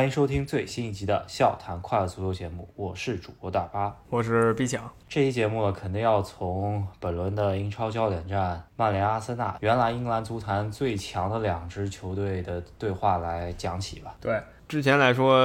欢迎收听最新一集的《笑谈快乐足球》节目，我是主播大巴，我是毕强。这期节目，肯定要从本轮的英超焦点战曼联、阿森纳，原来英格兰足坛最强的两支球队的对话来讲起吧。对，之前来说，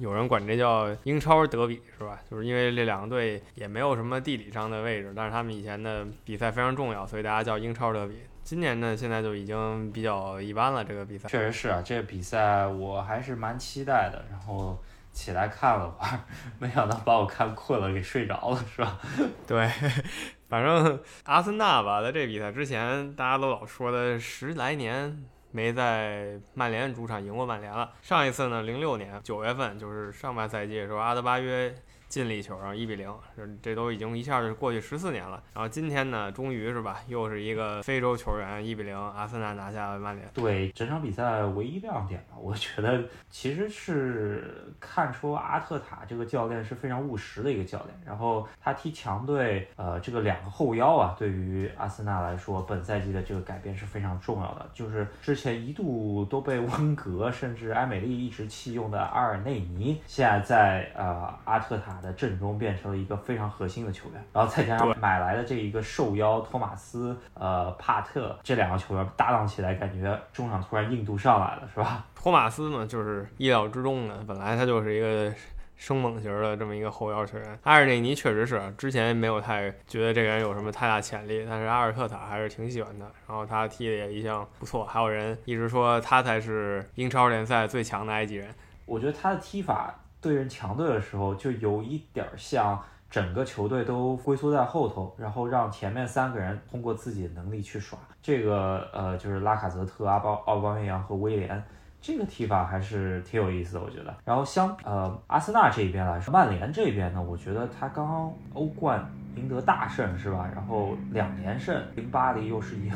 有人管这叫英超德比，是吧？就是因为这两个队也没有什么地理上的位置，但是他们以前的比赛非常重要，所以大家叫英超德比。今年呢，现在就已经比较一般了。这个比赛确实是啊，这个比赛我还是蛮期待的。然后起来看了会儿，没想到把我看困了，给睡着了，是吧？对，反正阿森纳吧，在这比赛之前，大家都老说的十来年没在曼联主场赢过曼联了。上一次呢，零六年九月份，就是上半赛季的时候，阿德巴约。进了一球，然后一比零，这这都已经一下就过去十四年了。然后今天呢，终于是吧，又是一个非洲球员一比零，阿森纳拿下了曼联。对，整场比赛唯一亮点吧，我觉得其实是看出阿特塔这个教练是非常务实的一个教练。然后他踢强队，呃，这个两个后腰啊，对于阿森纳来说，本赛季的这个改变是非常重要的。就是之前一度都被温格甚至埃梅利一直弃用的阿尔内尼，现在在呃阿特塔。的阵中变成了一个非常核心的球员，然后再加上买来的这一个瘦腰托马斯，呃，帕特这两个球员搭档起来，感觉中场突然硬度上来了，是吧？托马斯呢，就是意料之中的，本来他就是一个生猛型的这么一个后腰球员。阿尔内尼确实是之前没有太觉得这个人有什么太大潜力，但是阿尔特塔还是挺喜欢的，然后他踢的也一向不错，还有人一直说他才是英超联赛最强的埃及人。我觉得他的踢法。对阵强队的时候，就有一点像整个球队都龟缩在后头，然后让前面三个人通过自己的能力去耍。这个呃，就是拉卡泽特、阿巴奥巴梅扬和威廉，这个踢法还是挺有意思的，我觉得。然后相呃阿森纳这一边来说，曼联这边呢，我觉得他刚刚欧冠赢得大胜是吧？然后两连胜，零八里又是赢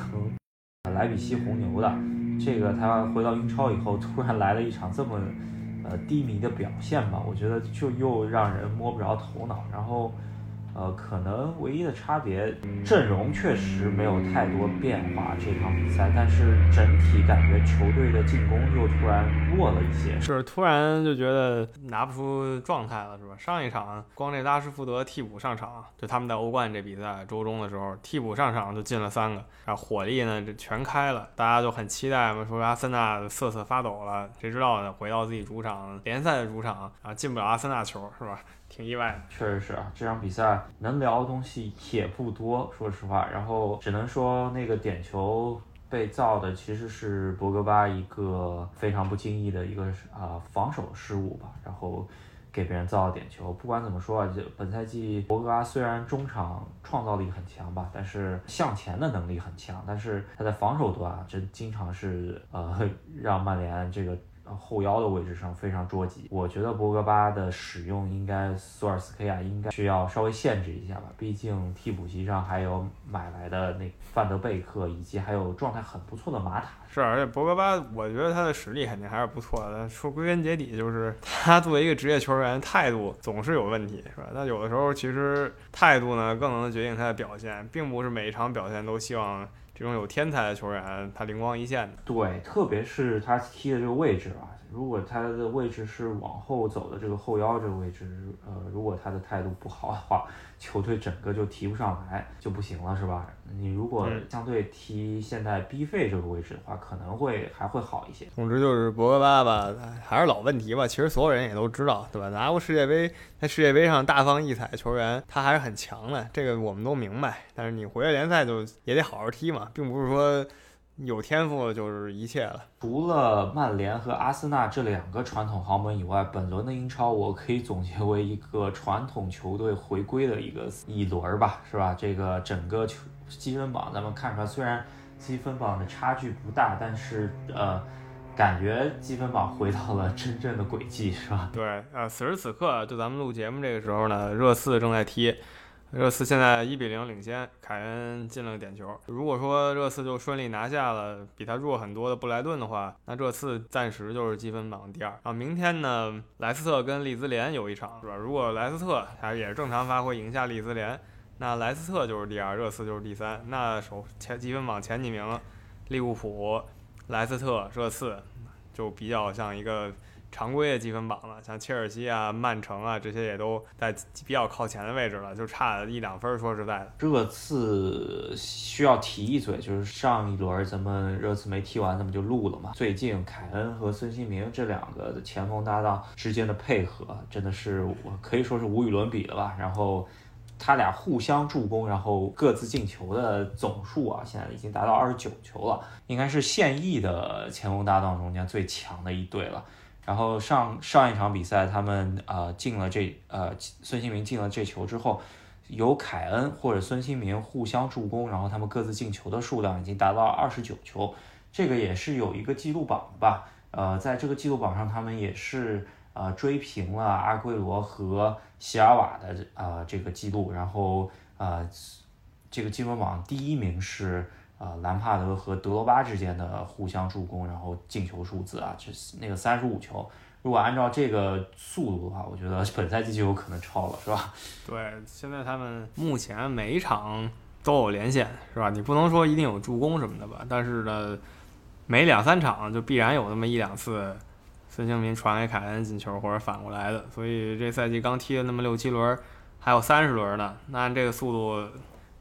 莱比锡红牛的，这个他回到英超以后，突然来了一场这么。呃，低迷的表现吧，我觉得就又让人摸不着头脑，然后。呃，可能唯一的差别，阵容确实没有太多变化这场比赛，但是整体感觉球队的进攻又突然弱了一些，是突然就觉得拿不出状态了，是吧？上一场光这拉什福德替补上场，就他们在欧冠这比赛周中的时候替补上场就进了三个，然后火力呢这全开了，大家就很期待嘛，说阿森纳瑟瑟发抖了，谁知道呢？回到自己主场联赛的主场啊，进不了阿森纳球，是吧？挺意外，确实是啊，这场比赛能聊的东西也不多，说实话。然后只能说那个点球被造的其实是博格巴一个非常不经意的一个啊防守失误吧，然后给别人造了点球。不管怎么说啊，就本赛季博格巴虽然中场创造力很强吧，但是向前的能力很强，但是他在防守端啊，真经常是呃 让曼联这个。后腰的位置上非常捉急，我觉得博格巴的使用应该索尔斯克亚应该需要稍微限制一下吧，毕竟替补席上还有买来的那范德贝克，以及还有状态很不错的马塔。是，而且博格巴，我觉得他的实力肯定还是不错的。说归根结底就是他作为一个职业球员，态度总是有问题，是吧？那有的时候其实态度呢更能决定他的表现，并不是每一场表现都希望。这种有天才的球员，他灵光一现的。对，特别是他踢的这个位置啊，如果他的位置是往后走的这个后腰这个位置，呃，如果他的态度不好的话。球队整个就提不上来就不行了，是吧？你如果相对踢现在 B 费这个位置的话，可能会还会好一些。总之就是博格巴吧，还是老问题吧。其实所有人也都知道，对吧？拿过世界杯，在世界杯上大放异彩的球员，他还是很强的，这个我们都明白。但是你回来联赛就也得好好踢嘛，并不是说。有天赋就是一切了。除了曼联和阿森纳这两个传统豪门以外，本轮的英超我可以总结为一个传统球队回归的一个一轮吧，是吧？这个整个球积分榜咱们看出来，虽然积分榜的差距不大，但是呃，感觉积分榜回到了真正的轨迹，是吧？对，呃，此时此刻就咱们录节目这个时候呢，热刺正在踢。热刺现在一比零领先，凯恩进了点球。如果说热刺就顺利拿下了比他弱很多的布莱顿的话，那热刺暂时就是积分榜第二。然后明天呢，莱斯特跟利兹联有一场，是吧？如果莱斯特他也是正常发挥赢下利兹联，那莱斯特就是第二，热刺就是第三。那首前积分榜前几名，利物浦、莱斯特、热刺，就比较像一个。常规的积分榜了，像切尔西啊、曼城啊这些也都在比较靠前的位置了，就差一两分。说实在的，热刺需要提一嘴，就是上一轮咱们热刺没踢完，咱们就录了嘛。最近凯恩和孙兴民这两个的前锋搭档之间的配合，真的是我可以说是无与伦比的吧。然后他俩互相助攻，然后各自进球的总数啊，现在已经达到二十九球了，应该是现役的前锋搭档中间最强的一对了。然后上上一场比赛，他们呃进了这呃孙兴民进了这球之后，由凯恩或者孙兴民互相助攻，然后他们各自进球的数量已经达到二十九球，这个也是有一个记录榜吧？呃，在这个记录榜上，他们也是呃追平了阿圭罗和席尔瓦的呃这个记录，然后呃这个积分榜第一名是。啊，兰帕德和德罗巴之间的互相助攻，然后进球数字啊，就是那个三十五球。如果按照这个速度的话，我觉得 本赛季就有可能超了，是吧？对，现在他们目前每一场都有连线，是吧？你不能说一定有助攻什么的吧？但是呢，每两三场就必然有那么一两次孙兴民传给凯恩进球，或者反过来的。所以这赛季刚踢了那么六七轮，还有三十轮呢。那按这个速度。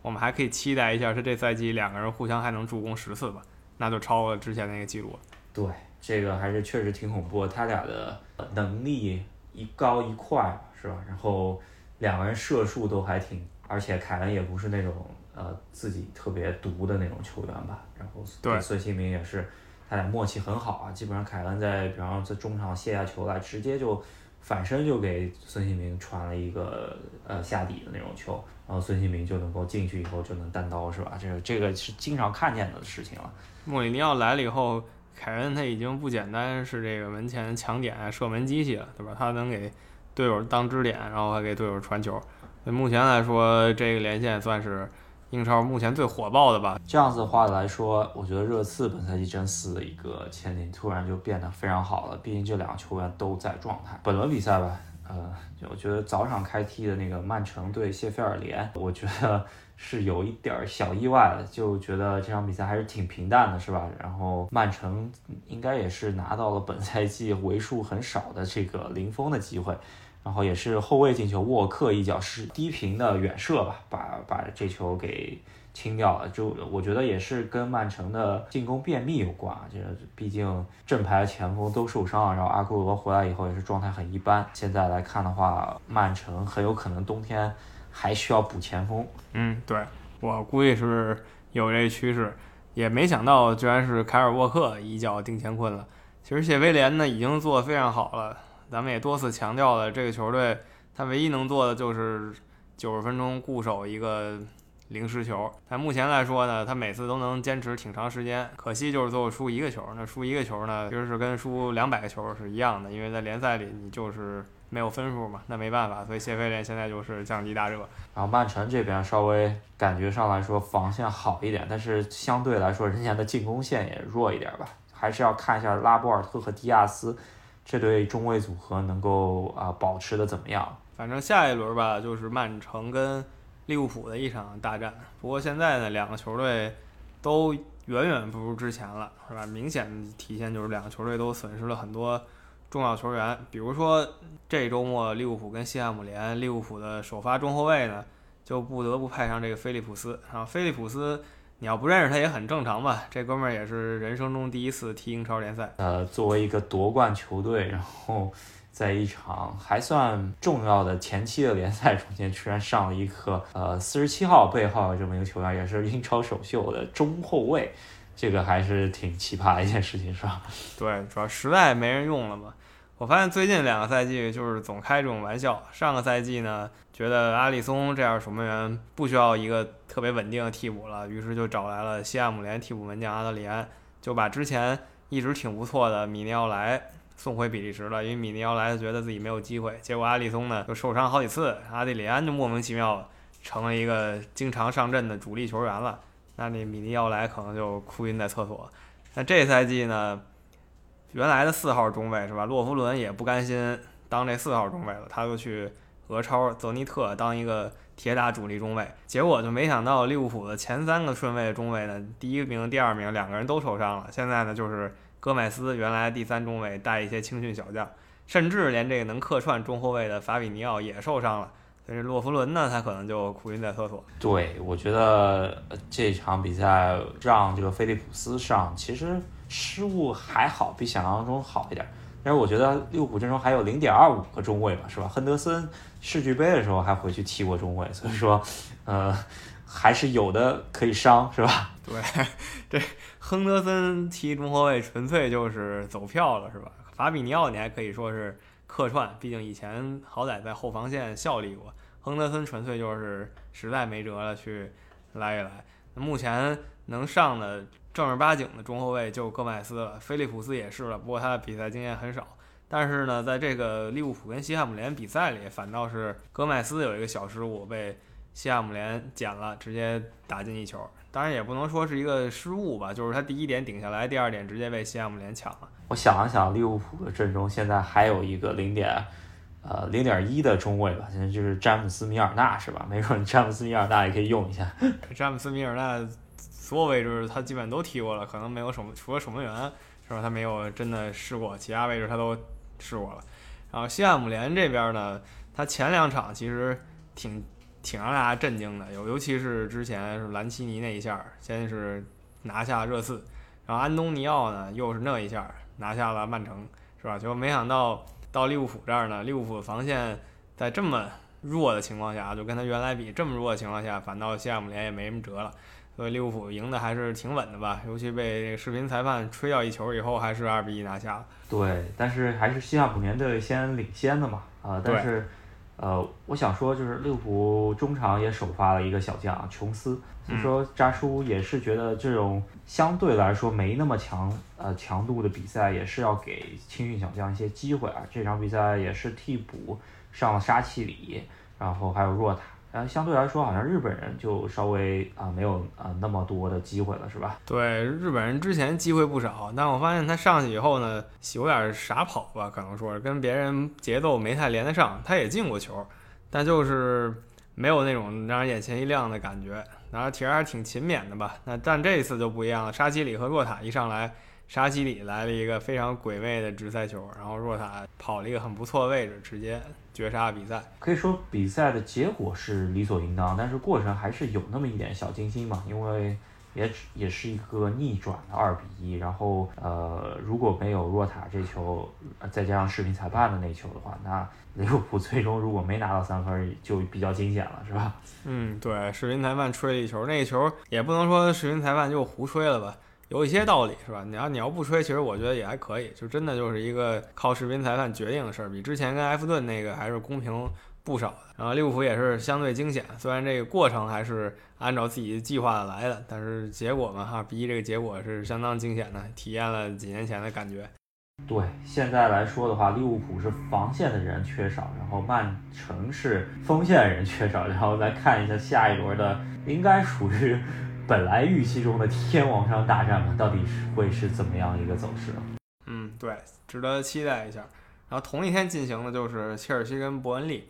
我们还可以期待一下，是这赛季两个人互相还能助攻十次吧？那就超过之前那个记录了。对，这个还是确实挺恐怖。他俩的能力一高一快，是吧？然后两个人射术都还挺，而且凯恩也不是那种呃自己特别毒的那种球员吧？然后对孙兴民也是，他俩默契很好啊。基本上凯恩在，比方说在中场卸下球来，直接就反身就给孙兴民传了一个呃下底的那种球。然后孙兴民就能够进去以后就能单刀是吧？这个这个是经常看见的事情了。穆里尼奥来了以后，凯恩他已经不简单是这个门前抢点射门机器了，对吧？他能给队友当支点，然后还给队友传球。目前来说，这个连线算是英超目前最火爆的吧。这样子的话来说，我觉得热刺本赛季真四的一个前景突然就变得非常好了。毕竟这两个球员都在状态。本轮比赛吧。呃，我觉得早场开踢的那个曼城对谢菲尔联，我觉得是有一点小意外的，就觉得这场比赛还是挺平淡的，是吧？然后曼城应该也是拿到了本赛季为数很少的这个零封的机会，然后也是后卫进球，沃克一脚是低平的远射吧，把把这球给。清掉了，就我觉得也是跟曼城的进攻便秘有关啊。这毕竟正牌前锋都受伤，然后阿圭罗回来以后也是状态很一般。现在来看的话，曼城很有可能冬天还需要补前锋。嗯，对我估计是有这趋势，也没想到居然是凯尔沃克一脚定乾坤了。其实谢菲联呢已经做得非常好了，咱们也多次强调了，这个球队他唯一能做的就是九十分钟固守一个。零失球，但目前来说呢，他每次都能坚持挺长时间。可惜就是最后输一个球，那输一个球呢，其实是跟输两百个球是一样的，因为在联赛里你就是没有分数嘛，那没办法。所以谢菲联现在就是降级大热。然后曼城这边稍微感觉上来说防线好一点，但是相对来说人家的进攻线也弱一点吧，还是要看一下拉波尔特和迪亚斯这对中卫组合能够啊保持的怎么样。反正下一轮吧，就是曼城跟。利物浦的一场大战，不过现在呢，两个球队都远远不如之前了，是吧？明显体现就是两个球队都损失了很多重要球员，比如说这周末利物浦跟西汉姆联，利物浦的首发中后卫呢就不得不派上这个菲利普斯啊。菲利普斯，你要不认识他也很正常吧？这哥们儿也是人生中第一次踢英超联赛，呃，作为一个夺冠球队，然后。在一场还算重要的前期的联赛中间，居然上了一颗呃四十七号背号的这么一个球员，也是英超首秀的中后卫，这个还是挺奇葩的一件事情，是吧？对，主要实在没人用了嘛。我发现最近两个赛季就是总开这种玩笑。上个赛季呢，觉得阿里松这样守门员不需要一个特别稳定的替补了，于是就找来了西汉姆联替补门将阿德里安，就把之前一直挺不错的米尼奥莱。送回比利时了，因为米尼奥莱觉得自己没有机会，结果阿里松呢就受伤好几次，阿德里安就莫名其妙成了一个经常上阵的主力球员了，那那米尼奥莱可能就哭晕在厕所。那这赛季呢，原来的四号中卫是吧？洛夫伦也不甘心当这四号中卫了，他就去俄超泽尼特当一个铁打主力中卫，结果就没想到利物浦的前三个顺位中卫呢，第一名、第二名两个人都受伤了，现在呢就是。戈麦斯原来第三中卫带一些青训小将，甚至连这个能客串中后卫的法比尼奥也受伤了。但是洛夫伦呢，他可能就苦晕在厕所。对，我觉得这场比赛让这个菲利普斯上，其实失误还好，比想象中好一点。但是我觉得利物浦阵容还有零点二五个中卫吧，是吧？亨德森世俱杯的时候还回去踢过中卫，所以说，呃，还是有的可以伤，是吧？对，这亨德森踢中后卫纯粹就是走票了，是吧？法比尼奥你还可以说是。客串，毕竟以前好歹在后防线效力过。亨德森纯粹就是实在没辙了，去来一来。目前能上的正儿八经的中后卫就戈麦斯了，菲利普斯也是了，不过他的比赛经验很少。但是呢，在这个利物浦跟西汉姆联比赛里，反倒是戈麦斯有一个小失误被西汉姆联捡了，直接打进一球。当然也不能说是一个失误吧，就是他第一点顶下来，第二点直接被西汉姆联抢了。我想了想，利物浦的阵中现在还有一个零点，呃，零点一的中卫吧，现在就是詹姆斯·米尔纳，是吧？没准詹姆斯·米尔纳也可以用一下。詹姆斯·米尔纳所有位置他基本都踢过了，可能没有守，除了守门员是吧？他没有真的试过，其他位置他都试过了。然后西汉姆联这边呢，他前两场其实挺。挺让大家震惊的，尤尤其是之前是兰奇尼那一下，先是拿下热刺，然后安东尼奥呢又是那一下拿下了曼城，是吧？结果没想到到利物浦这儿呢，利物浦防线在这么弱的情况下，就跟他原来比这么弱的情况下，反倒西汉姆联也没什么辙了，所以利物浦赢的还是挺稳的吧？尤其被这个视频裁判吹掉一球以后，还是二比一拿下。对，但是还是西汉姆联队先领先的嘛，啊，但是。呃，我想说，就是利物浦中场也首发了一个小将琼斯，所以说扎叔也是觉得这种相对来说没那么强呃强度的比赛，也是要给青训小将一些机会啊。这场比赛也是替补上了沙奇里，然后还有若塔。然后，相对来说，好像日本人就稍微啊没有啊那么多的机会了，是吧？对，日本人之前机会不少，但我发现他上去以后呢，有点傻跑吧，可能说是跟别人节奏没太连得上。他也进过球，但就是没有那种让人眼前一亮的感觉。然后其实还是挺勤勉的吧。那但这一次就不一样了，沙奇里和若塔一上来。沙基里来了一个非常鬼魅的直塞球，然后若塔跑了一个很不错的位置，直接绝杀比赛。可以说比赛的结果是理所应当，但是过程还是有那么一点小惊心嘛，因为也也是一个逆转的二比一。然后呃，如果没有若塔这球，再加上视频裁判的那球的话，那利物浦最终如果没拿到三分，就比较惊险了，是吧？嗯，对，视频裁判吹了一球，那个球也不能说视频裁判就胡吹了吧。有一些道理是吧？你要你要不吹，其实我觉得也还可以，就真的就是一个靠视频裁判决定的事儿，比之前跟埃弗顿那个还是公平不少的。然后利物浦也是相对惊险，虽然这个过程还是按照自己计划来的，但是结果嘛，哈，比一这个结果是相当惊险的，体验了几年前的感觉。对，现在来说的话，利物浦是防线的人缺少，然后曼城是锋线的人缺少，然后再看一下下一轮的，应该属于。本来预期中的天王山大战嘛，到底是会是怎么样一个走势？嗯，对，值得期待一下。然后同一天进行的就是切尔西跟伯恩利，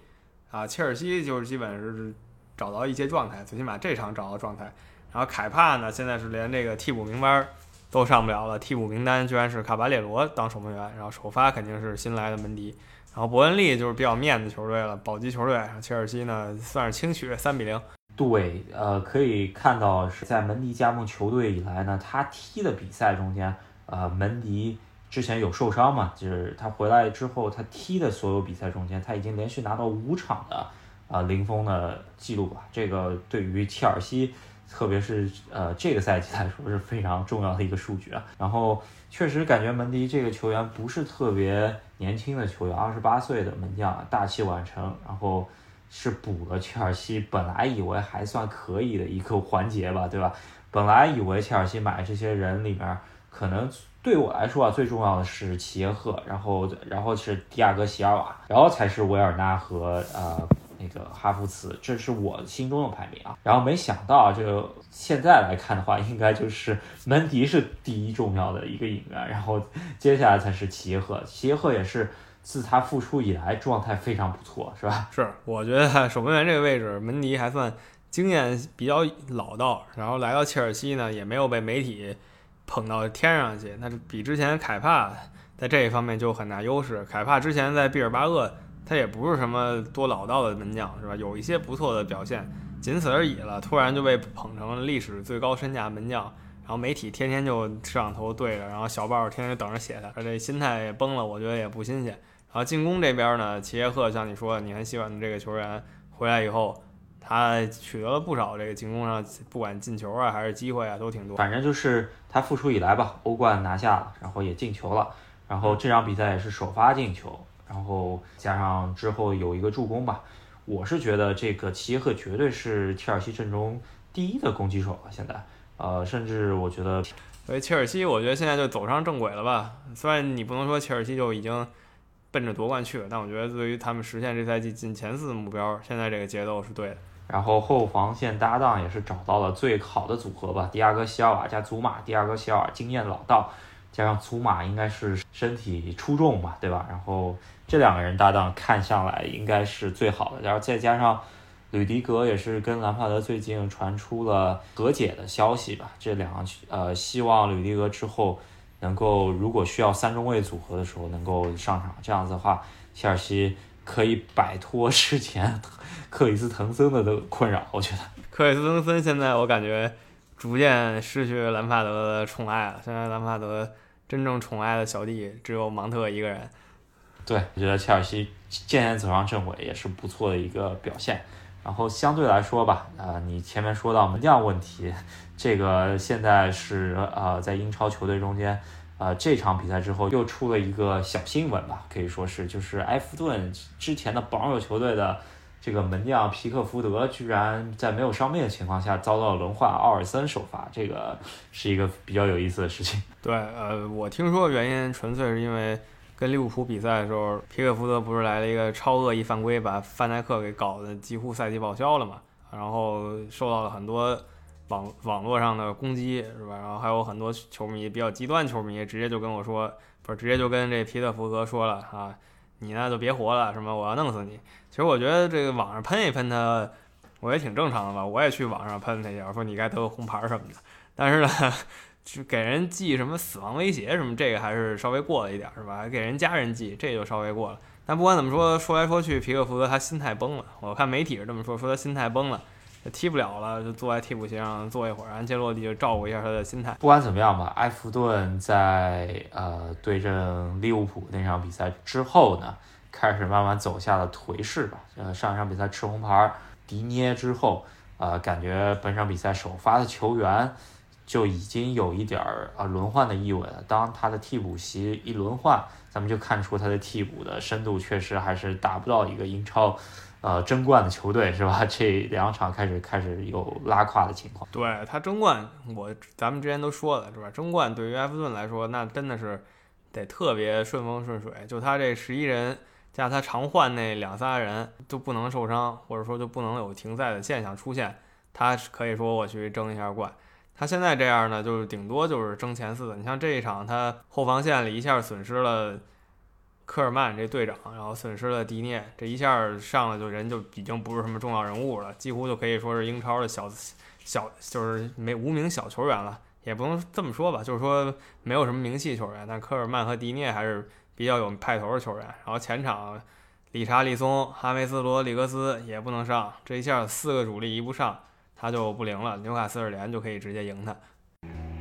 啊，切尔西就是基本是找到一些状态，最起码这场找到状态。然后凯帕呢，现在是连这个替补名单都上不了了，替补名单居然是卡巴列罗当守门员，然后首发肯定是新来的门迪。然后伯恩利就是比较面子球队了，保级球队。切尔西呢，算是轻取三比零。对，呃，可以看到是在门迪加盟球队以来呢，他踢的比赛中间，呃，门迪之前有受伤嘛，就是他回来之后，他踢的所有比赛中间，他已经连续拿到五场的啊零封的记录吧。这个对于切尔西，特别是呃这个赛季来说是非常重要的一个数据啊。然后确实感觉门迪这个球员不是特别年轻的球员，二十八岁的门将，大器晚成，然后。是补了切尔西本来以为还算可以的一个环节吧，对吧？本来以为切尔西买这些人里面，可能对我来说啊，最重要的是齐耶赫，然后然后是迪亚哥席尔瓦，然后才是维尔纳和呃那个哈弗茨，这是我心中的排名啊。然后没想到，这个现在来看的话，应该就是门迪是第一重要的一个引援，然后接下来才是齐耶赫，齐耶赫也是。自他复出以来，状态非常不错，是吧？是，我觉得 守门员这个位置，门迪还算经验比较老道，然后来到切尔西呢，也没有被媒体捧到天上去，那比之前凯帕在这一方面就有很大优势。凯帕之前在毕尔巴鄂，他也不是什么多老道的门将，是吧？有一些不错的表现，仅此而已了。突然就被捧成了历史最高身价门将，然后媒体天天就摄像头对着，然后小报天天等着写他，这心态也崩了，我觉得也不新鲜。然后进攻这边呢，齐耶赫像你说你很喜欢的这个球员回来以后。他取得了不少这个进攻上，不管进球啊还是机会啊，都挺多。反正就是他复出以来吧，欧冠拿下了，然后也进球了，然后这场比赛也是首发进球，然后加上之后有一个助攻吧。我是觉得这个齐耶赫绝对是切尔西阵中第一的攻击手了。现在，呃，甚至我觉得，所以切尔西我觉得现在就走上正轨了吧。虽然你不能说切尔西就已经奔着夺冠去了，但我觉得对于他们实现这赛季进前四的目标，现在这个节奏是对的。然后后防线搭档也是找到了最好的组合吧，迪亚哥席尔瓦加祖马，迪亚哥席尔瓦经验老道，加上祖马应该是身体出众吧，对吧？然后这两个人搭档看上来应该是最好的，然后再加上吕迪格也是跟兰帕德最近传出了和解的消息吧，这两个呃希望吕迪格之后能够如果需要三中卫组合的时候能够上场，这样子的话切尔西。可以摆脱之前 克里斯滕森的的困扰，我觉得克里斯滕森现在我感觉逐渐失去兰帕德的宠爱了。现在兰帕德真正宠爱的小弟只有芒特一个人。对，我觉得切尔西渐渐走上正轨也是不错的一个表现。然后相对来说吧，呃，你前面说到门将问题，这个现在是呃在英超球队中间。呃，这场比赛之后又出了一个小新闻吧，可以说是就是埃弗顿之前的榜首球队的这个门将皮克福德，居然在没有伤病的情况下遭到了轮换，奥尔森首发，这个是一个比较有意思的事情。对，呃，我听说原因纯粹是因为跟利物浦比赛的时候，皮克福德不是来了一个超恶意犯规，把范戴克给搞得几乎赛季报销了嘛，然后受到了很多。网网络上的攻击是吧？然后还有很多球迷比较极端，球迷直接就跟我说，不是直接就跟这皮特福德说了啊，你呢就别活了，什么我要弄死你。其实我觉得这个网上喷一喷他，我也挺正常的吧，我也去网上喷他一下，说你该得个红牌什么的。但是呢，去给人寄什么死亡威胁什么，这个还是稍微过了一点是吧？给人家人寄，这就稍微过了。但不管怎么说，说来说去，皮克福德他心态崩了。我看媒体是这么说，说他心态崩了。踢不了了，就坐在替补席上坐一会儿，安切洛蒂就照顾一下他的心态。不管怎么样吧，埃弗顿在呃对阵利物浦那场比赛之后呢，开始慢慢走下了颓势吧。呃，上一场比赛吃红牌迪涅之后，呃，感觉本场比赛首发的球员就已经有一点儿啊轮换的意味了。当他的替补席一轮换，咱们就看出他的替补的深度确实还是达不到一个英超。呃，争冠的球队是吧？这两场开始开始有拉胯的情况。对他争冠，我咱们之前都说了是吧？争冠对于埃弗顿来说，那真的是得特别顺风顺水。就他这十一人加他常换那两仨人都不能受伤，或者说就不能有停赛的现象出现，他可以说我去争一下冠。他现在这样呢，就是顶多就是争前四。你像这一场，他后防线里一下损失了。科尔曼这队长，然后损失了迪涅，这一下上来就人就已经不是什么重要人物了，几乎就可以说是英超的小小就是没无名小球员了，也不能这么说吧，就是说没有什么名气球员。但科尔曼和迪涅还是比较有派头的球员。然后前场理查利松、哈梅斯、罗里格斯也不能上，这一下四个主力一不上，他就不灵了。纽卡斯尔联就可以直接赢他。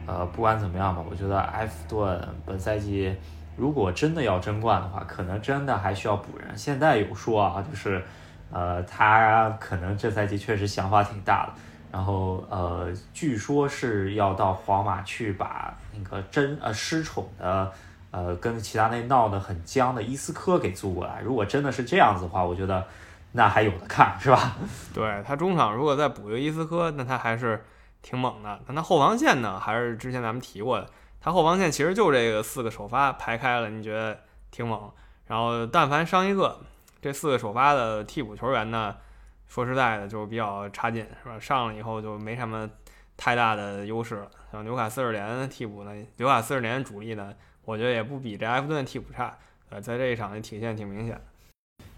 呃，不管怎么样吧，我觉得埃弗顿本赛季。如果真的要争冠的话，可能真的还需要补人。现在有说啊，就是，呃，他可能这赛季确实想法挺大的。然后，呃，据说是要到皇马去把那个真呃失宠的，呃，跟齐达内闹得很僵的伊斯科给租过来。如果真的是这样子的话，我觉得那还有的看，是吧？对他中场如果再补一个伊斯科，那他还是挺猛的。但他后防线呢，还是之前咱们提过的。他后防线其实就这个四个首发排开了，你觉得挺猛。然后但凡伤一个，这四个首发的替补球员呢，说实在的就比较差劲，是吧？上了以后就没什么太大的优势了。像纽卡斯尔联替补呢，纽卡斯尔联主力呢，我觉得也不比这埃弗顿替补差。呃，在这一场的体现挺明显。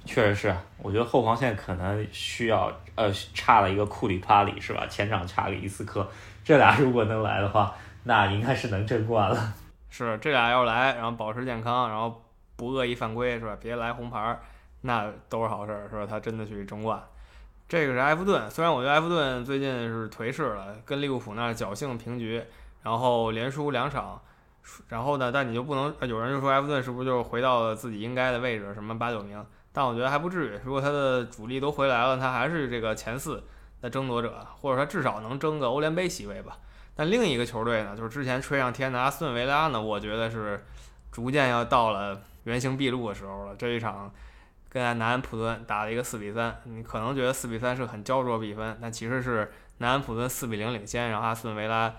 确实是，我觉得后防线可能需要呃差了一个库里帕里，是吧？前场差个伊斯科，这俩如果能来的话。那应该是能争冠了。是这俩要来，然后保持健康，然后不恶意犯规，是吧？别来红牌，那都是好事儿，是吧？他真的去争冠。这个是埃弗顿，虽然我觉得埃弗顿最近是颓势了，跟利物浦那侥幸平局，然后连输两场，然后呢，但你就不能有人就说埃弗顿是不是就回到了自己应该的位置，什么八九名？但我觉得还不至于，如果他的主力都回来了，他还是这个前四的争夺者，或者说至少能争个欧联杯席位吧。但另一个球队呢，就是之前吹上天的阿斯顿维拉呢，我觉得是逐渐要到了原形毕露的时候了。这一场跟南安普顿打了一个四比三，你可能觉得四比三是很焦灼比分，但其实是南安普顿四比零领先，然后阿斯顿维拉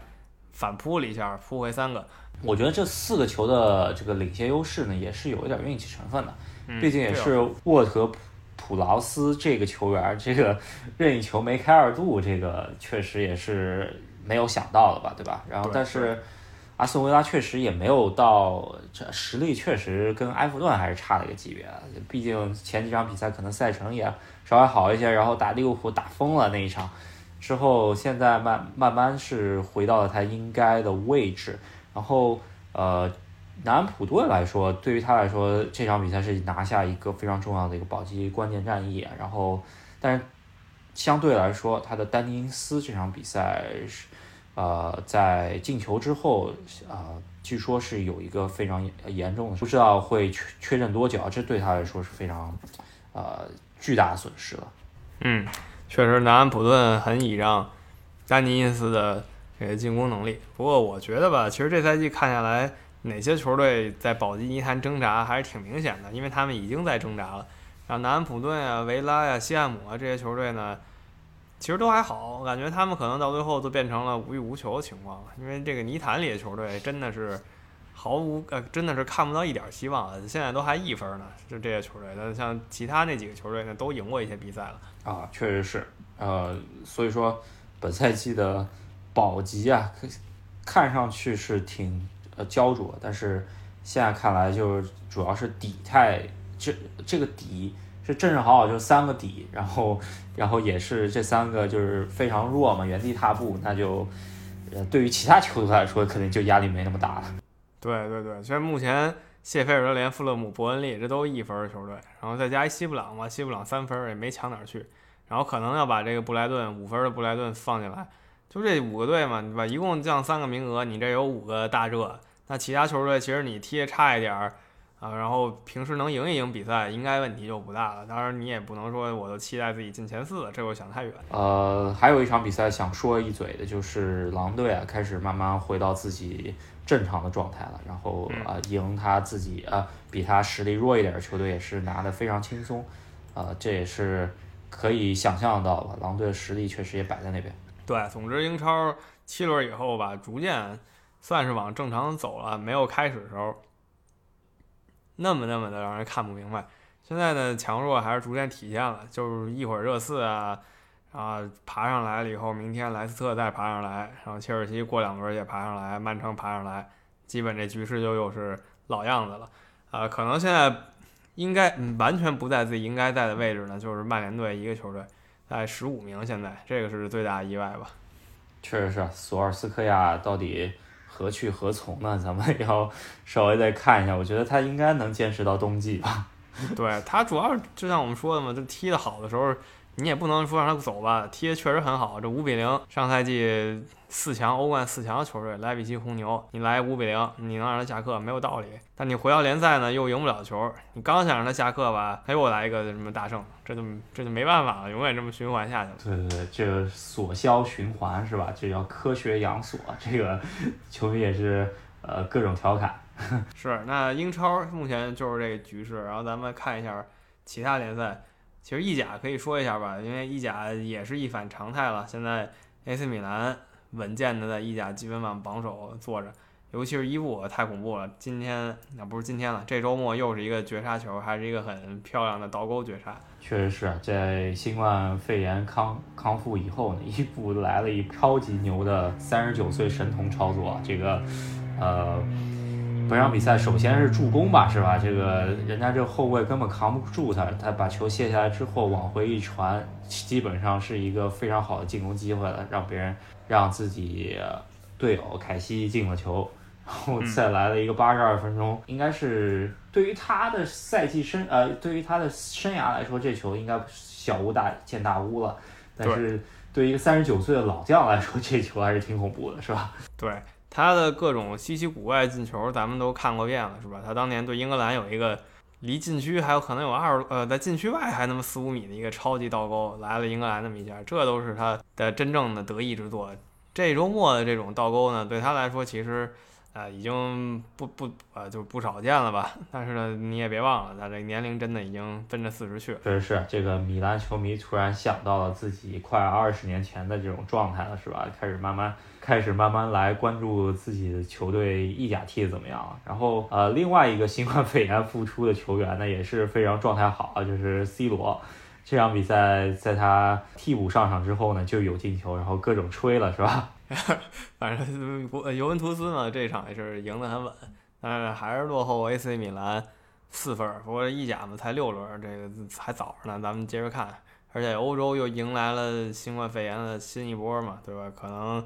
反扑了一下，扑回三个。我觉得这四个球的这个领先优势呢，也是有一点运气成分的，毕竟也是沃特普普劳斯这个球员，这个 任意球梅开二度，这个确实也是。没有想到的吧，对吧？然后，但是阿斯顿维拉确实也没有到这实力，确实跟埃弗顿还是差了一个级别。毕竟前几场比赛可能赛程也稍微好一些，然后打利物浦打疯了那一场之后，现在慢慢慢是回到了他应该的位置。然后，呃，南安普顿来说，对于他来说，这场比赛是拿下一个非常重要的一个保级关键战役。然后，但是相对来说，他的丹尼因斯这场比赛是。呃，在进球之后，啊，据说是有一个非常严重的，不知道会缺缺阵多久，这对他来说是非常，呃，巨大的损失了。嗯，确实，南安普顿很倚仗丹尼因斯的这个进攻能力。不过我觉得吧，其实这赛季看下来，哪些球队在保级泥潭挣扎还是挺明显的，因为他们已经在挣扎了。然后南安普顿呀、维拉呀、西汉姆啊这些球队呢。其实都还好，我感觉他们可能到最后都变成了无欲无求的情况了，因为这个泥潭里的球队真的是毫无呃，真的是看不到一点希望了。现在都还一分呢，就这些球队。那像其他那几个球队呢，都赢过一些比赛了啊，确实是。呃，所以说本赛季的保级啊，看上去是挺呃焦灼，但是现在看来就是主要是底太这这个底。是正正好好就三个底，然后，然后也是这三个就是非常弱嘛，原地踏步，那就，呃，对于其他球队来说，肯定就压力没那么大了。对对对，其实目前谢菲尔德联、富勒姆、伯恩利这都一分的球队，然后再加一西布朗嘛，西布朗三分也没强哪儿去，然后可能要把这个布莱顿五分的布莱顿放进来，就这五个队嘛，对吧？一共降三个名额，你这有五个大热，那其他球队其实你踢的差一点儿。啊，然后平时能赢一赢比赛，应该问题就不大了。当然，你也不能说我都期待自己进前四，这我想太远。呃，还有一场比赛想说一嘴的，就是狼队啊，开始慢慢回到自己正常的状态了。然后啊，赢他自己啊，比他实力弱一点的球队也是拿的非常轻松。啊，这也是可以想象到吧？狼队的实力确实也摆在那边。对，总之英超七轮以后吧，逐渐算是往正常走了。没有开始的时候。那么那么的让人看不明白，现在的强弱还是逐渐体现了，就是一会儿热刺啊，啊爬上来了以后，明天莱斯特再爬上来，然后切尔西过两轮也爬上来，曼城爬上来，基本这局势就又是老样子了，啊，可能现在应该完全不在自己应该在的位置呢，就是曼联队一个球队在十五名，现在这个是最大的意外吧？确实是，索尔斯克亚到底。何去何从呢？咱们 要稍微再看一下，我觉得他应该能坚持到冬季吧。对他主要就像我们说的嘛，就踢得好的时候。你也不能说让他走吧，踢的确实很好。这五比零，上赛季四强欧冠四强的球队莱比锡红牛，你来五比零，你能让他下课没有道理。但你回到联赛呢，又赢不了球。你刚想让他下课吧，他又来一个什么大胜，这就这就没办法了，永远这么循环下去了。对对对，这个锁销循环是吧？这叫科学养锁。这个球迷也是呃各种调侃。是，那英超目前就是这个局势，然后咱们看一下其他联赛。其实意甲可以说一下吧，因为意甲也是一反常态了。现在 AC 米兰稳健的在意甲积分榜榜首坐着，尤其是伊布太恐怖了。今天那不是今天了，这周末又是一个绝杀球，还是一个很漂亮的倒钩绝杀。确实是在新冠肺炎康康复以后呢，伊布来了一超级牛的三十九岁神童操作，这个呃。本场比赛首先是助攻吧，是吧？这个人家这后卫根本扛不住他，他把球卸下来之后往回一传，基本上是一个非常好的进攻机会了，让别人让自己队友凯西进了球，然后再来了一个八十二分钟，应该是对于他的赛季生呃，对于他的生涯来说，这球应该小巫大见大巫了。但是对于一个三十九岁的老将来说，这球还是挺恐怖的，是吧？对他的各种稀奇古怪进球，咱们都看过遍了，是吧？他当年对英格兰有一个离禁区还有可能有二呃，在禁区外还那么四五米的一个超级倒钩，来了英格兰那么一下，这都是他的真正的得意之作。这周末的这种倒钩呢，对他来说其实。啊，已经不不呃，就不少见了吧？但是呢，你也别忘了，他这年龄真的已经奔着四十去了。确实是，这个米兰球迷突然想到了自己快二十年前的这种状态了，是吧？开始慢慢开始慢慢来关注自己的球队意甲踢的怎么样了。然后呃，另外一个新冠肺炎复出的球员呢，也是非常状态好，就是 C 罗。这场比赛在他替补上场之后呢，就有进球，然后各种吹了，是吧？反正尤文图斯呢，这场也是赢得很稳，但是还是落后 AC 米兰四分。不过意甲嘛，才六轮，这个还早着呢，咱们接着看。而且欧洲又迎来了新冠肺炎的新一波嘛，对吧？可能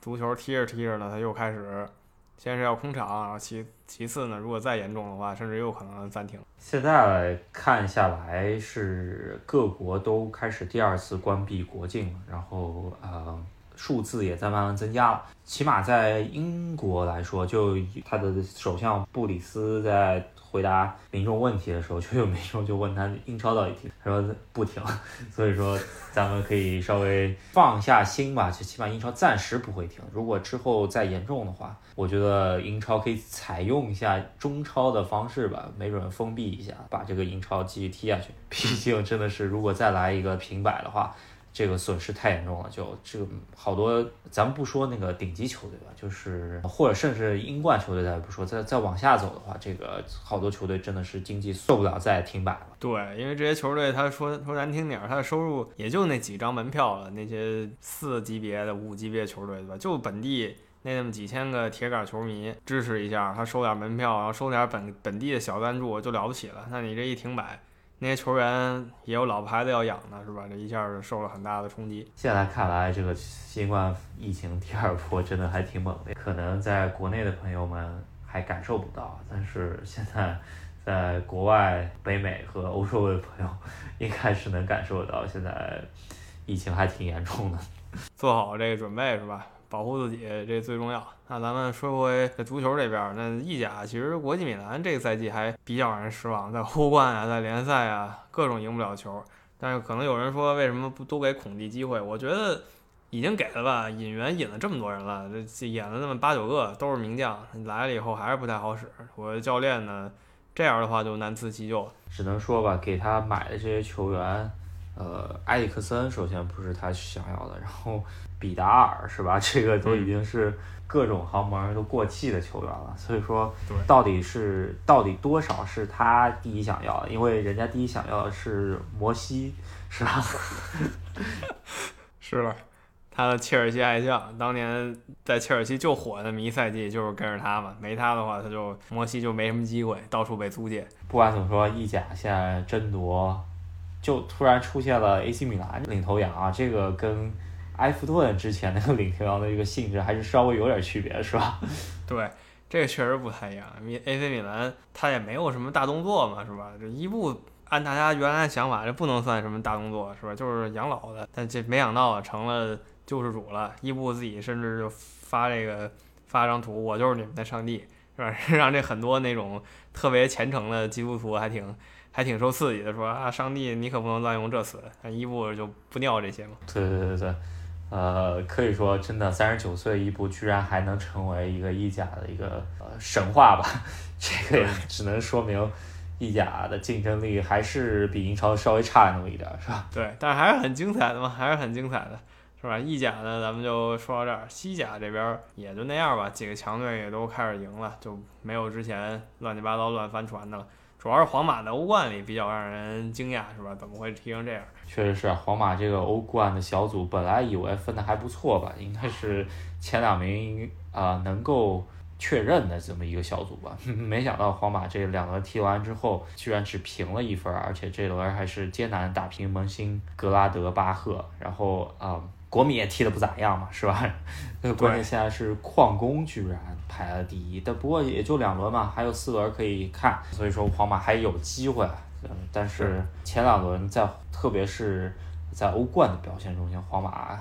足球踢着踢着呢，它又开始，先是要空场，然后其其次呢，如果再严重的话，甚至又可能暂停。现在看下来是各国都开始第二次关闭国境了，然后啊。数字也在慢慢增加了，起码在英国来说，就他的首相布里斯在回答民众问题的时候，就有民众就问他英超到底停？他说不停，所以说咱们可以稍微放下心吧，就起码英超暂时不会停。如果之后再严重的话，我觉得英超可以采用一下中超的方式吧，没准封闭一下，把这个英超继续踢下去。毕竟真的是，如果再来一个平摆的话。这个损失太严重了，就这个好多，咱们不说那个顶级球队吧，就是或者甚至英冠球队，咱也不说，再再往下走的话，这个好多球队真的是经济受不了再停摆了。对，因为这些球队，他说说难听点儿，他的收入也就那几张门票了，那些四级别的、五级别的球队，对吧？就本地那那么几千个铁杆球迷支持一下，他收点门票，然后收点本本地的小赞助就了不起了。那你这一停摆。那些球员也有老婆孩子要养呢，是吧？这一下受了很大的冲击。现在看来，这个新冠疫情第二波真的还挺猛的，可能在国内的朋友们还感受不到，但是现在在国外、北美和欧洲的朋友应该是能感受到，现在疫情还挺严重的。做好这个准备，是吧？保护自己，这最重要。那咱们说回这足球这边，那意甲其实国际米兰这个赛季还比较让人失望，在欧冠啊，在联赛啊，各种赢不了球。但是可能有人说，为什么不多给孔蒂机会？我觉得已经给了吧，引援引了这么多人了，这演了那么八九个都是名将，来了以后还是不太好使。我的教练呢，这样的话就难辞其咎。只能说吧，给他买的这些球员，呃，埃里克森首先不是他想要的，然后。比达尔是吧？这个都已经是各种豪门都过气的球员了，所以说到底是到底多少是他第一想要的？因为人家第一想要的是摩西，是吧？是了，他的切尔西爱将，当年在切尔西就火那么一赛季，就是跟着他嘛。没他的话，他就摩西就没什么机会，到处被租借。不管怎么说，意甲现在争夺就突然出现了 AC 米兰领头羊啊，这个跟。埃弗顿之前那个领头羊的一个性质还是稍微有点区别，是吧？对，这个确实不太一样。AC 米兰他也没有什么大动作嘛，是吧？这伊布按大家原来的想法，这不能算什么大动作，是吧？就是养老的。但这没想到啊，成了救世主了。伊布自己甚至就发这个发张图，我就是你们的上帝，是吧？让这很多那种特别虔诚的基督徒还挺还挺受刺激的，说啊，上帝你可不能乱用这词。伊布就不尿这些嘛。对对对对。呃，可以说真的，三十九岁伊布，居然还能成为一个意甲的一个呃神话吧？这个只能说明意甲的竞争力还是比英超稍微差那么一点，是吧？对，但是还是很精彩的嘛，还是很精彩的，是吧？意甲呢，咱们就说到这儿，西甲这边也就那样吧，几个强队也都开始赢了，就没有之前乱七八糟乱翻船的了。主要是皇马的欧冠里比较让人惊讶，是吧？怎么会踢成这样？确实是，皇马这个欧冠的小组本来以为分的还不错吧，应该是前两名啊能够确认的这么一个小组吧。没想到皇马这两轮踢完之后，居然只平了一分，而且这轮还是艰难打平门兴格拉德巴赫。然后啊，国米也踢得不咋样嘛，是吧？那关键现在是矿工居然排了第一，但不过也就两轮嘛，还有四轮可以看，所以说皇马还有机会。嗯，但是前两轮在特别是在欧冠的表现中间，皇马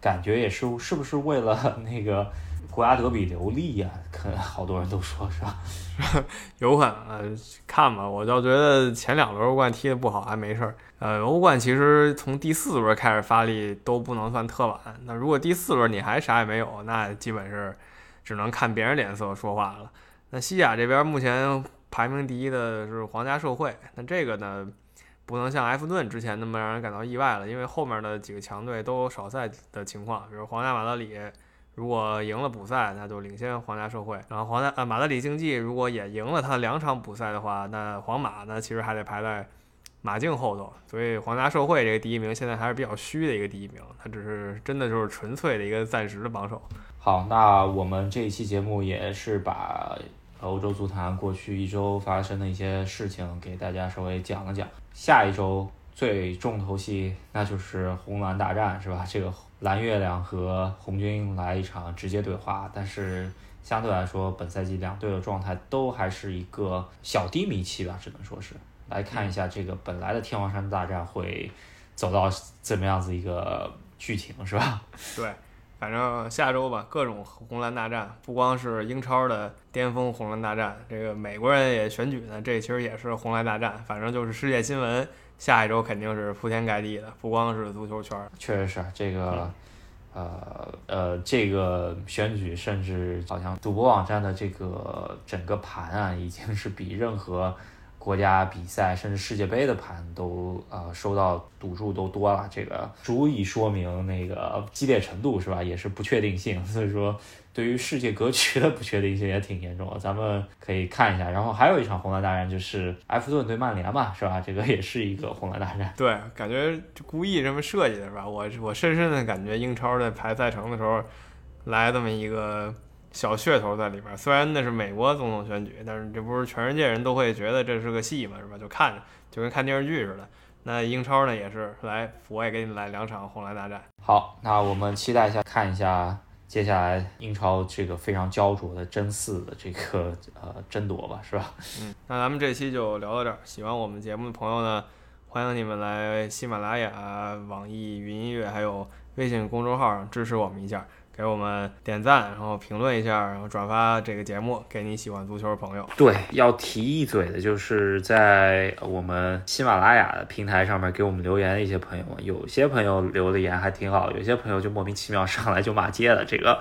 感觉也是是不是为了那个国家德比流利呀？可好多人都说是吧？有可能，看吧。我倒觉得前两轮欧冠踢得不好还没事儿。呃，欧冠其实从第四轮开始发力都不能算特晚。那如果第四轮你还啥也没有，那基本是只能看别人脸色说话了。那西甲这边目前排名第一的是皇家社会，那这个呢不能像埃弗顿之前那么让人感到意外了，因为后面的几个强队都少赛的情况，比如皇家马德里。如果赢了补赛，那就领先皇家社会。然后皇家呃马德里竞技如果也赢了他两场补赛的话，那皇马呢其实还得排在马竞后头。所以皇家社会这个第一名现在还是比较虚的一个第一名，他只是真的就是纯粹的一个暂时的榜首。好，那我们这一期节目也是把欧洲足坛过去一周发生的一些事情给大家稍微讲了讲。下一周最重头戏那就是红蓝大战，是吧？这个。蓝月亮和红军来一场直接对话，但是相对来说，本赛季两队的状态都还是一个小低迷期吧，只能说是。来看一下这个本来的天王山大战会走到怎么样子一个剧情，是吧？对，反正下周吧，各种红蓝大战，不光是英超的巅峰红蓝大战，这个美国人也选举呢，这其实也是红蓝大战，反正就是世界新闻。下一周肯定是铺天盖地的，不光是足球圈儿，确实是这个，呃呃，这个选举甚至好像赌博网站的这个整个盘啊，已经是比任何国家比赛甚至世界杯的盘都呃收到赌注都多了，这个足以说明那个激烈程度是吧？也是不确定性，所以说。对于世界格局的不确定性也挺严重的，咱们可以看一下。然后还有一场红蓝大战，就是埃弗顿对曼联嘛，是吧？这个也是一个红蓝大战。对，感觉故意这么设计的是吧？我我深深的感觉英超在排赛程的时候来这么一个小噱头在里边。虽然那是美国总统选举，但是这不是全世界人都会觉得这是个戏嘛，是吧？就看着就跟看电视剧似的。那英超呢也是来，我也给你来两场红蓝大战。好，那我们期待一下，看一下。接下来英超这个非常焦灼的争四的这个呃争夺吧，是吧？嗯，那咱们这期就聊到这儿。喜欢我们节目的朋友呢，欢迎你们来喜马拉雅、网易云音乐还有微信公众号上支持我们一下。给我们点赞，然后评论一下，然后转发这个节目给你喜欢足球的朋友。对，要提一嘴的就是在我们喜马拉雅的平台上面给我们留言的一些朋友，有些朋友留的言还挺好，有些朋友就莫名其妙上来就骂街了，这个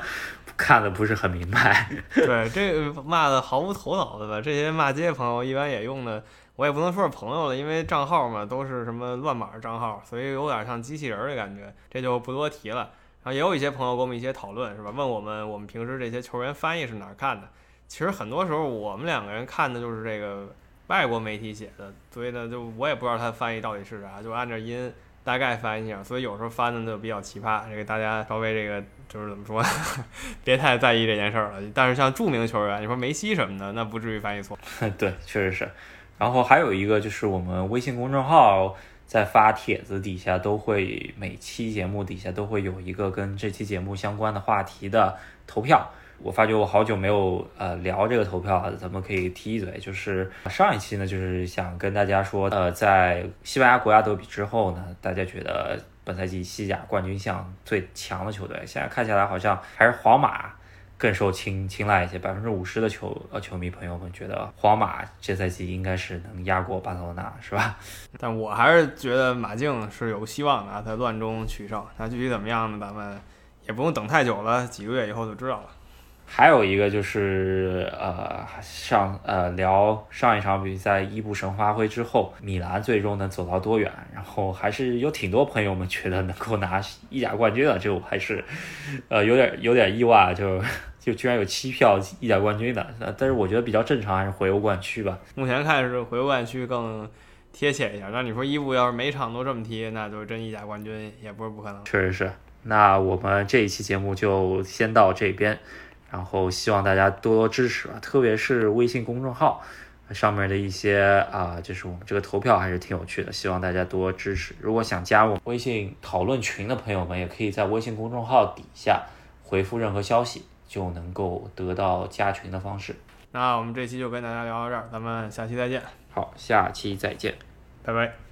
看的不是很明白。对，这个骂的毫无头脑的吧？这些骂街朋友一般也用的，我也不能说是朋友了，因为账号嘛都是什么乱码账号，所以有点像机器人的感觉，这就不多提了。也有一些朋友跟我们一些讨论，是吧？问我们我们平时这些球员翻译是哪儿看的？其实很多时候我们两个人看的就是这个外国媒体写的，所以呢，就我也不知道他翻译到底是啥，就按照音大概翻译一下。所以有时候翻的就比较奇葩，这个大家稍微这个就是怎么说，别太在意这件事儿了。但是像著名球员，你说梅西什么的，那不至于翻译错。对，确实是。然后还有一个就是我们微信公众号。在发帖子底下都会每期节目底下都会有一个跟这期节目相关的话题的投票。我发觉我好久没有呃聊这个投票了，咱们可以提一嘴。就是上一期呢，就是想跟大家说，呃，在西班牙国家德比之后呢，大家觉得本赛季西甲冠军相最强的球队，现在看下来好像还是皇马。更受青青睐一些，百分之五十的球呃球迷朋友们觉得皇马这赛季应该是能压过巴塞罗那，是吧？但我还是觉得马竞是有希望的啊，在乱中取胜。那具体怎么样呢？咱们也不用等太久了，几个月以后就知道了。还有一个就是呃上呃聊上一场比赛伊布神发挥之后，米兰最终能走到多远？然后还是有挺多朋友们觉得能够拿意甲冠军的，这我还是呃有点有点意外，就就居然有七票意甲冠军的。但是我觉得比较正常，还是回欧冠区吧。目前看是回欧冠区更贴切一点。那你说伊布要是每场都这么踢，那就真意甲冠军也不是不可能。确实是。那我们这一期节目就先到这边。然后希望大家多多支持吧，特别是微信公众号，上面的一些啊，就是我们这个投票还是挺有趣的，希望大家多支持。如果想加入微信讨论群的朋友们，也可以在微信公众号底下回复任何消息，就能够得到加群的方式。那我们这期就跟大家聊到这儿，咱们下期再见，好，下期再见。拜拜。